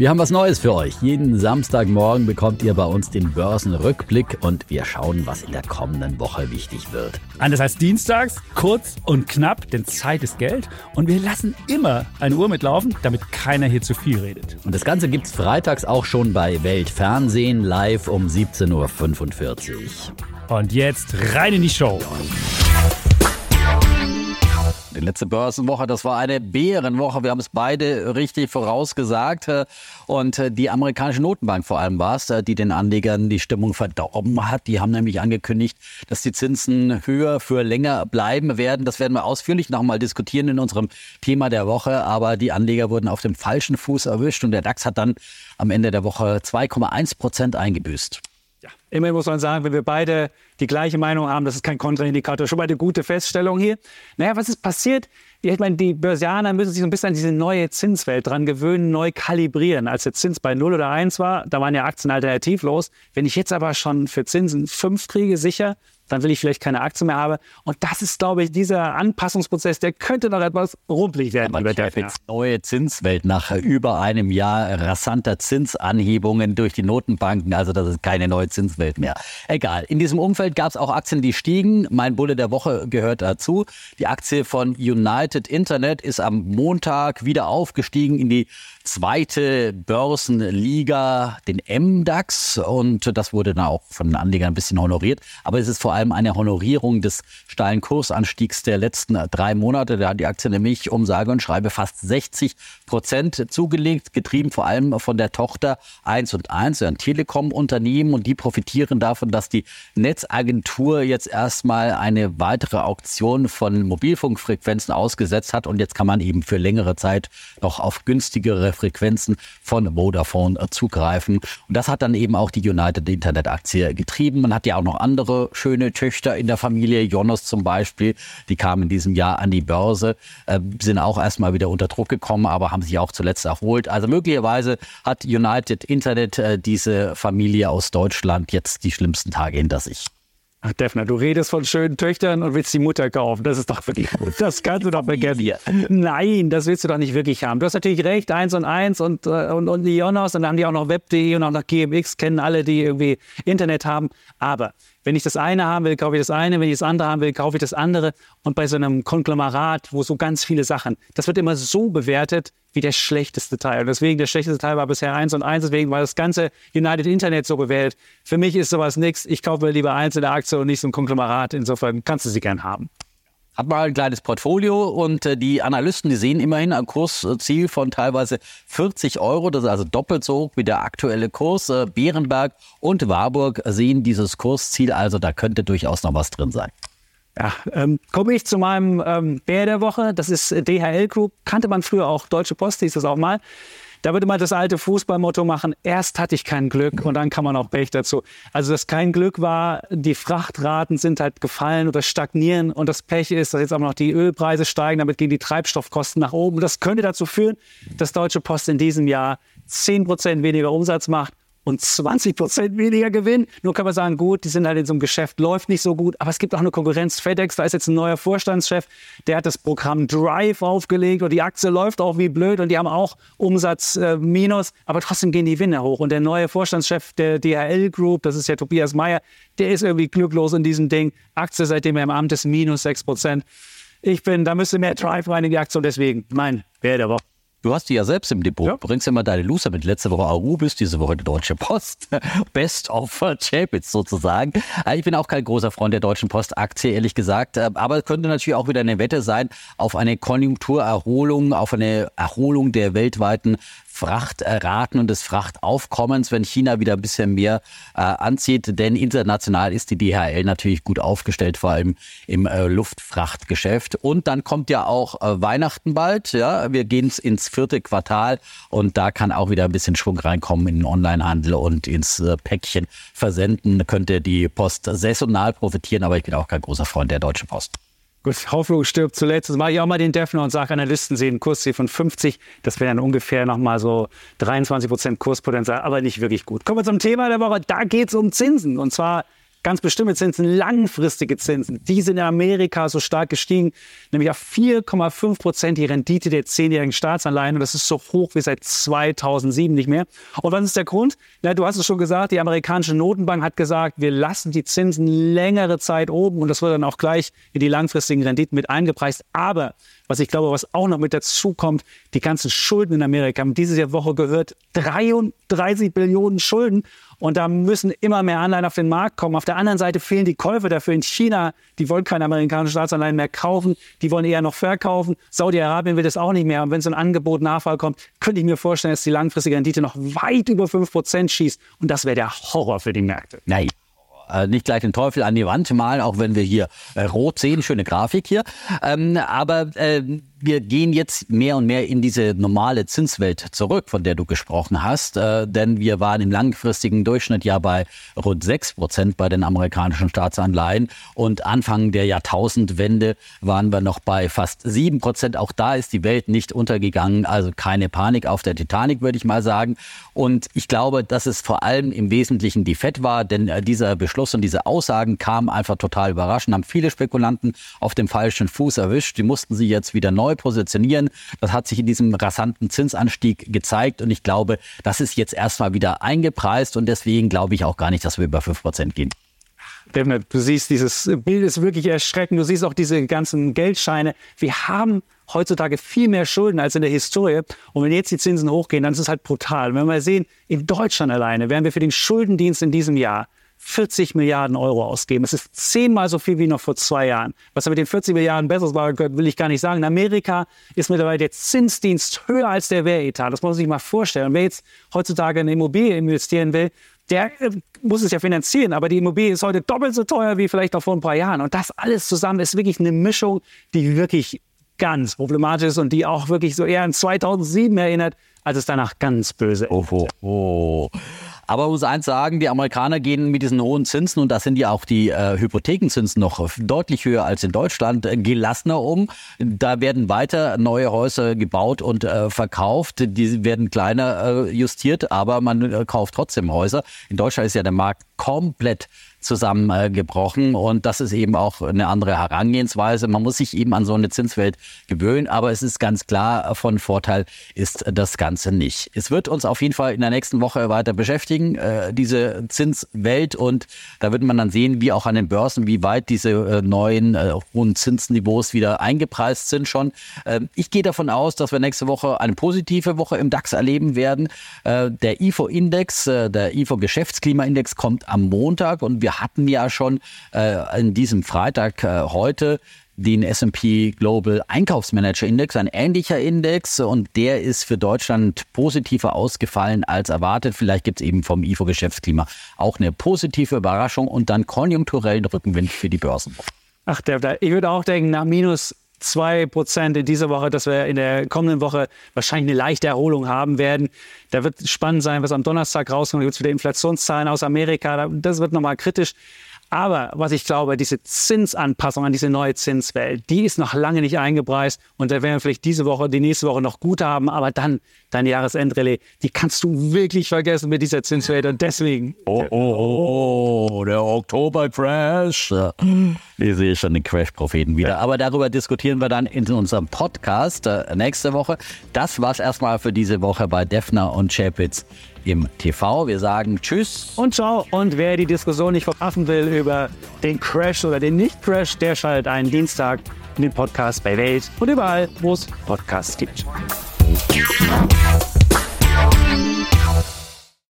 Wir haben was Neues für euch. Jeden Samstagmorgen bekommt ihr bei uns den Börsenrückblick und wir schauen, was in der kommenden Woche wichtig wird. Anders als dienstags, kurz und knapp, denn Zeit ist Geld. Und wir lassen immer eine Uhr mitlaufen, damit keiner hier zu viel redet. Und das Ganze gibt's freitags auch schon bei Weltfernsehen live um 17.45 Uhr. Und jetzt rein in die Show. Die letzte Börsenwoche, das war eine Bärenwoche. Wir haben es beide richtig vorausgesagt. Und die amerikanische Notenbank vor allem war es, die den Anlegern die Stimmung verdorben hat. Die haben nämlich angekündigt, dass die Zinsen höher für länger bleiben werden. Das werden wir ausführlich nochmal diskutieren in unserem Thema der Woche. Aber die Anleger wurden auf dem falschen Fuß erwischt und der DAX hat dann am Ende der Woche 2,1 Prozent eingebüßt. Immerhin muss man sagen, wenn wir beide die gleiche Meinung haben, das ist kein Kontraindikator. Schon mal eine gute Feststellung hier. Naja, was ist passiert? Ich meine, die Börsianer müssen sich so ein bisschen an diese neue Zinswelt dran gewöhnen, neu kalibrieren. Als der Zins bei 0 oder 1 war, da waren ja Aktien alternativlos. Wenn ich jetzt aber schon für Zinsen 5 kriege, sicher, dann will ich vielleicht keine Aktie mehr haben. Und das ist, glaube ich, dieser Anpassungsprozess, der könnte noch etwas rumpelig werden. Aber der neue Zinswelt nach über einem Jahr rasanter Zinsanhebungen durch die Notenbanken. Also das ist keine neue Zinswelt mehr. Egal. In diesem Umfeld gab es auch Aktien, die stiegen. Mein Bulle der Woche gehört dazu. Die Aktie von United Internet ist am Montag wieder aufgestiegen in die zweite Börsenliga, den MDAX. Und das wurde dann auch von den Anlegern ein bisschen honoriert. Aber es ist vor allem eine Honorierung des steilen Kursanstiegs der letzten drei Monate. Da hat die Aktie nämlich um sage und schreibe fast 60 Prozent zugelegt, getrieben vor allem von der Tochter 1 und 1, ein Telekom-Unternehmen. Und die profitieren davon, dass die Netzagentur jetzt erstmal eine weitere Auktion von Mobilfunkfrequenzen ausgesetzt hat. Und jetzt kann man eben für längere Zeit noch auf günstigere Frequenzen von Vodafone zugreifen. Und das hat dann eben auch die United Internet Aktie getrieben. Man hat ja auch noch andere schöne Töchter in der Familie, Jonas zum Beispiel, die kamen in diesem Jahr an die Börse, äh, sind auch erstmal wieder unter Druck gekommen, aber haben sich auch zuletzt erholt. Also möglicherweise hat United Internet äh, diese Familie aus Deutschland jetzt die schlimmsten Tage hinter sich. Ach, Defner, du redest von schönen Töchtern und willst die Mutter kaufen. Das ist doch wirklich gut. Das kannst du doch vergessen. Nein, das willst du doch nicht wirklich haben. Du hast natürlich recht, eins und eins und, äh, und, und die Jonas und dann haben die auch noch Web.de und auch noch GMX, kennen alle, die irgendwie Internet haben. Aber wenn ich das eine haben will, kaufe ich das eine. Wenn ich das andere haben will, kaufe ich das andere. Und bei so einem Konglomerat, wo so ganz viele Sachen, das wird immer so bewertet wie der schlechteste Teil. Und deswegen, der schlechteste Teil war bisher eins und eins. Deswegen war das ganze United Internet so gewählt. Für mich ist sowas nichts. Ich kaufe lieber einzelne Aktien und nicht so ein Konglomerat. Insofern kannst du sie gern haben hat mal ein kleines Portfolio und äh, die Analysten, die sehen immerhin ein Kursziel von teilweise 40 Euro. Das ist also doppelt so hoch wie der aktuelle Kurs. Äh, Bärenberg und Warburg sehen dieses Kursziel, also da könnte durchaus noch was drin sein. Ja, ähm, komme ich zu meinem ähm, Bär der Woche. Das ist DHL Group. Kannte man früher auch. Deutsche Post hieß das auch mal. Da würde man das alte Fußballmotto machen, erst hatte ich kein Glück und dann kann man auch Pech dazu. Also das kein Glück war, die Frachtraten sind halt gefallen oder stagnieren und das Pech ist, dass jetzt auch noch die Ölpreise steigen, damit gehen die Treibstoffkosten nach oben. Das könnte dazu führen, dass Deutsche Post in diesem Jahr 10 Prozent weniger Umsatz macht und 20 Prozent weniger Gewinn. Nur kann man sagen, gut, die sind halt in so einem Geschäft, läuft nicht so gut. Aber es gibt auch eine Konkurrenz. FedEx, da ist jetzt ein neuer Vorstandschef, der hat das Programm Drive aufgelegt und die Aktie läuft auch wie blöd und die haben auch Umsatz äh, minus, aber trotzdem gehen die Gewinne hoch. Und der neue Vorstandschef der DHL Group, das ist ja Tobias Meyer, der ist irgendwie glücklos in diesem Ding. Aktie, seitdem er im Amt ist, minus 6 Prozent. Ich bin, da müsste mehr Drive rein in die Aktie und deswegen mein Wer der Woche. Du hast die ja selbst im Depot. Ja. Bringst immer deine Loser mit. Letzte Woche Arubis, diese Woche die Deutsche Post. Best of Chapitz sozusagen. Äh, ich bin auch kein großer Freund der Deutschen Post-Aktie, ehrlich gesagt. Äh, aber es könnte natürlich auch wieder eine Wette sein auf eine Konjunkturerholung, auf eine Erholung der weltweiten Frachtraten und des Frachtaufkommens, wenn China wieder ein bisschen mehr äh, anzieht. Denn international ist die DHL natürlich gut aufgestellt, vor allem im äh, Luftfrachtgeschäft. Und dann kommt ja auch äh, Weihnachten bald. Ja, wir gehen ins vierte Quartal und da kann auch wieder ein bisschen Schwung reinkommen in den Onlinehandel und ins äh, Päckchen versenden. Könnte die Post saisonal profitieren, aber ich bin auch kein großer Freund der Deutschen Post. Gut, Hoffnung stirbt zuletzt. Jetzt mache ich auch mal den Defner und sage, Analysten sehen ein Kursziel von 50. Das wäre dann ungefähr nochmal so 23 Prozent Kurspotenzial, aber nicht wirklich gut. Kommen wir zum Thema der Woche. Da geht es um Zinsen. Und zwar ganz bestimmte Zinsen, langfristige Zinsen. Die sind in Amerika so stark gestiegen, nämlich auf 4,5 Prozent die Rendite der zehnjährigen Staatsanleihen. Und das ist so hoch wie seit 2007 nicht mehr. Und was ist der Grund? Na, du hast es schon gesagt, die amerikanische Notenbank hat gesagt, wir lassen die Zinsen längere Zeit oben und das wird dann auch gleich in die langfristigen Renditen mit eingepreist. Aber was ich glaube, was auch noch mit dazu kommt, die ganzen Schulden in Amerika haben diese Woche gehört, 33 Billionen Schulden. Und da müssen immer mehr Anleihen auf den Markt kommen. Auf der anderen Seite fehlen die Käufe dafür in China. Die wollen keine amerikanischen Staatsanleihen mehr kaufen. Die wollen eher noch verkaufen. Saudi-Arabien will das auch nicht mehr. Und wenn so ein Angebot Nachfrage kommt, könnte ich mir vorstellen, dass die langfristige Rendite noch weit über 5% schießt. Und das wäre der Horror für die Märkte. Nein äh, nicht gleich den Teufel an die Wand malen, auch wenn wir hier äh, rot sehen, schöne Grafik hier. Ähm, aber äh, wir gehen jetzt mehr und mehr in diese normale Zinswelt zurück, von der du gesprochen hast. Äh, denn wir waren im langfristigen Durchschnitt ja bei rund 6 Prozent bei den amerikanischen Staatsanleihen. Und Anfang der Jahrtausendwende waren wir noch bei fast 7 Prozent. Auch da ist die Welt nicht untergegangen. Also keine Panik auf der Titanic, würde ich mal sagen. Und ich glaube, dass es vor allem im Wesentlichen die FED war, denn äh, dieser Beschluss und diese Aussagen kamen einfach total überraschend, haben viele Spekulanten auf dem falschen Fuß erwischt. Die mussten sie jetzt wieder neu neu positionieren. Das hat sich in diesem rasanten Zinsanstieg gezeigt und ich glaube, das ist jetzt erstmal wieder eingepreist und deswegen glaube ich auch gar nicht, dass wir über 5 Prozent gehen. Du siehst, dieses Bild ist wirklich erschreckend. Du siehst auch diese ganzen Geldscheine. Wir haben heutzutage viel mehr Schulden als in der Historie. Und wenn jetzt die Zinsen hochgehen, dann ist es halt brutal. Wenn wir sehen, in Deutschland alleine werden wir für den Schuldendienst in diesem Jahr 40 Milliarden Euro ausgeben. Es ist zehnmal so viel wie noch vor zwei Jahren. Was wir mit den 40 Milliarden besseres machen können, will ich gar nicht sagen. In Amerika ist mittlerweile der Zinsdienst höher als der Wehretat. Das muss man sich mal vorstellen. Und wer jetzt heutzutage in Immobilie investieren will, der äh, muss es ja finanzieren, aber die Immobilie ist heute doppelt so teuer wie vielleicht noch vor ein paar Jahren. Und das alles zusammen ist wirklich eine Mischung, die wirklich ganz problematisch ist und die auch wirklich so eher an 2007 erinnert, als es danach ganz böse ist. Oh, oh, oh. Aber muss eins sagen, die Amerikaner gehen mit diesen hohen Zinsen, und da sind ja auch die äh, Hypothekenzinsen noch deutlich höher als in Deutschland, äh, gelassener um. Da werden weiter neue Häuser gebaut und äh, verkauft. Die werden kleiner äh, justiert, aber man äh, kauft trotzdem Häuser. In Deutschland ist ja der Markt komplett zusammengebrochen. Und das ist eben auch eine andere Herangehensweise. Man muss sich eben an so eine Zinswelt gewöhnen, aber es ist ganz klar, von Vorteil ist das Ganze nicht. Es wird uns auf jeden Fall in der nächsten Woche weiter beschäftigen, äh, diese Zinswelt. Und da wird man dann sehen, wie auch an den Börsen, wie weit diese äh, neuen äh, hohen Zinsniveaus wieder eingepreist sind schon. Ähm, ich gehe davon aus, dass wir nächste Woche eine positive Woche im DAX erleben werden. Äh, der IFO-Index, äh, der IFO-Geschäftsklimaindex kommt am Montag und wir wir hatten ja schon äh, in diesem Freitag äh, heute den S&P Global Einkaufsmanager Index, ein ähnlicher Index und der ist für Deutschland positiver ausgefallen als erwartet. Vielleicht gibt es eben vom IFO Geschäftsklima auch eine positive Überraschung und dann konjunkturellen Rückenwind für die Börsen. Ach, der, ich würde auch denken, nach minus 2% in dieser Woche, dass wir in der kommenden Woche wahrscheinlich eine leichte Erholung haben werden. Da wird spannend sein, was am Donnerstag rauskommt. Da gibt es wieder Inflationszahlen aus Amerika. Das wird nochmal kritisch. Aber was ich glaube, diese Zinsanpassung an diese neue Zinswelt, die ist noch lange nicht eingepreist. Und da werden wir vielleicht diese Woche, die nächste Woche noch gut haben. Aber dann, dein Jahresendrallye, die kannst du wirklich vergessen mit dieser Zinswelt. Und deswegen. Oh, oh, oh, oh der Oktober-Crash. Ich sehe schon den Crash-Propheten wieder. Aber darüber diskutieren wir dann in unserem Podcast äh, nächste Woche. Das war's erstmal für diese Woche bei Defner und Chapitz im TV. Wir sagen Tschüss und Ciao. Und wer die Diskussion nicht verpassen will über den Crash oder den Nicht-Crash, der schaltet einen Dienstag in den Podcast bei Welt und überall, wo es Podcasts gibt.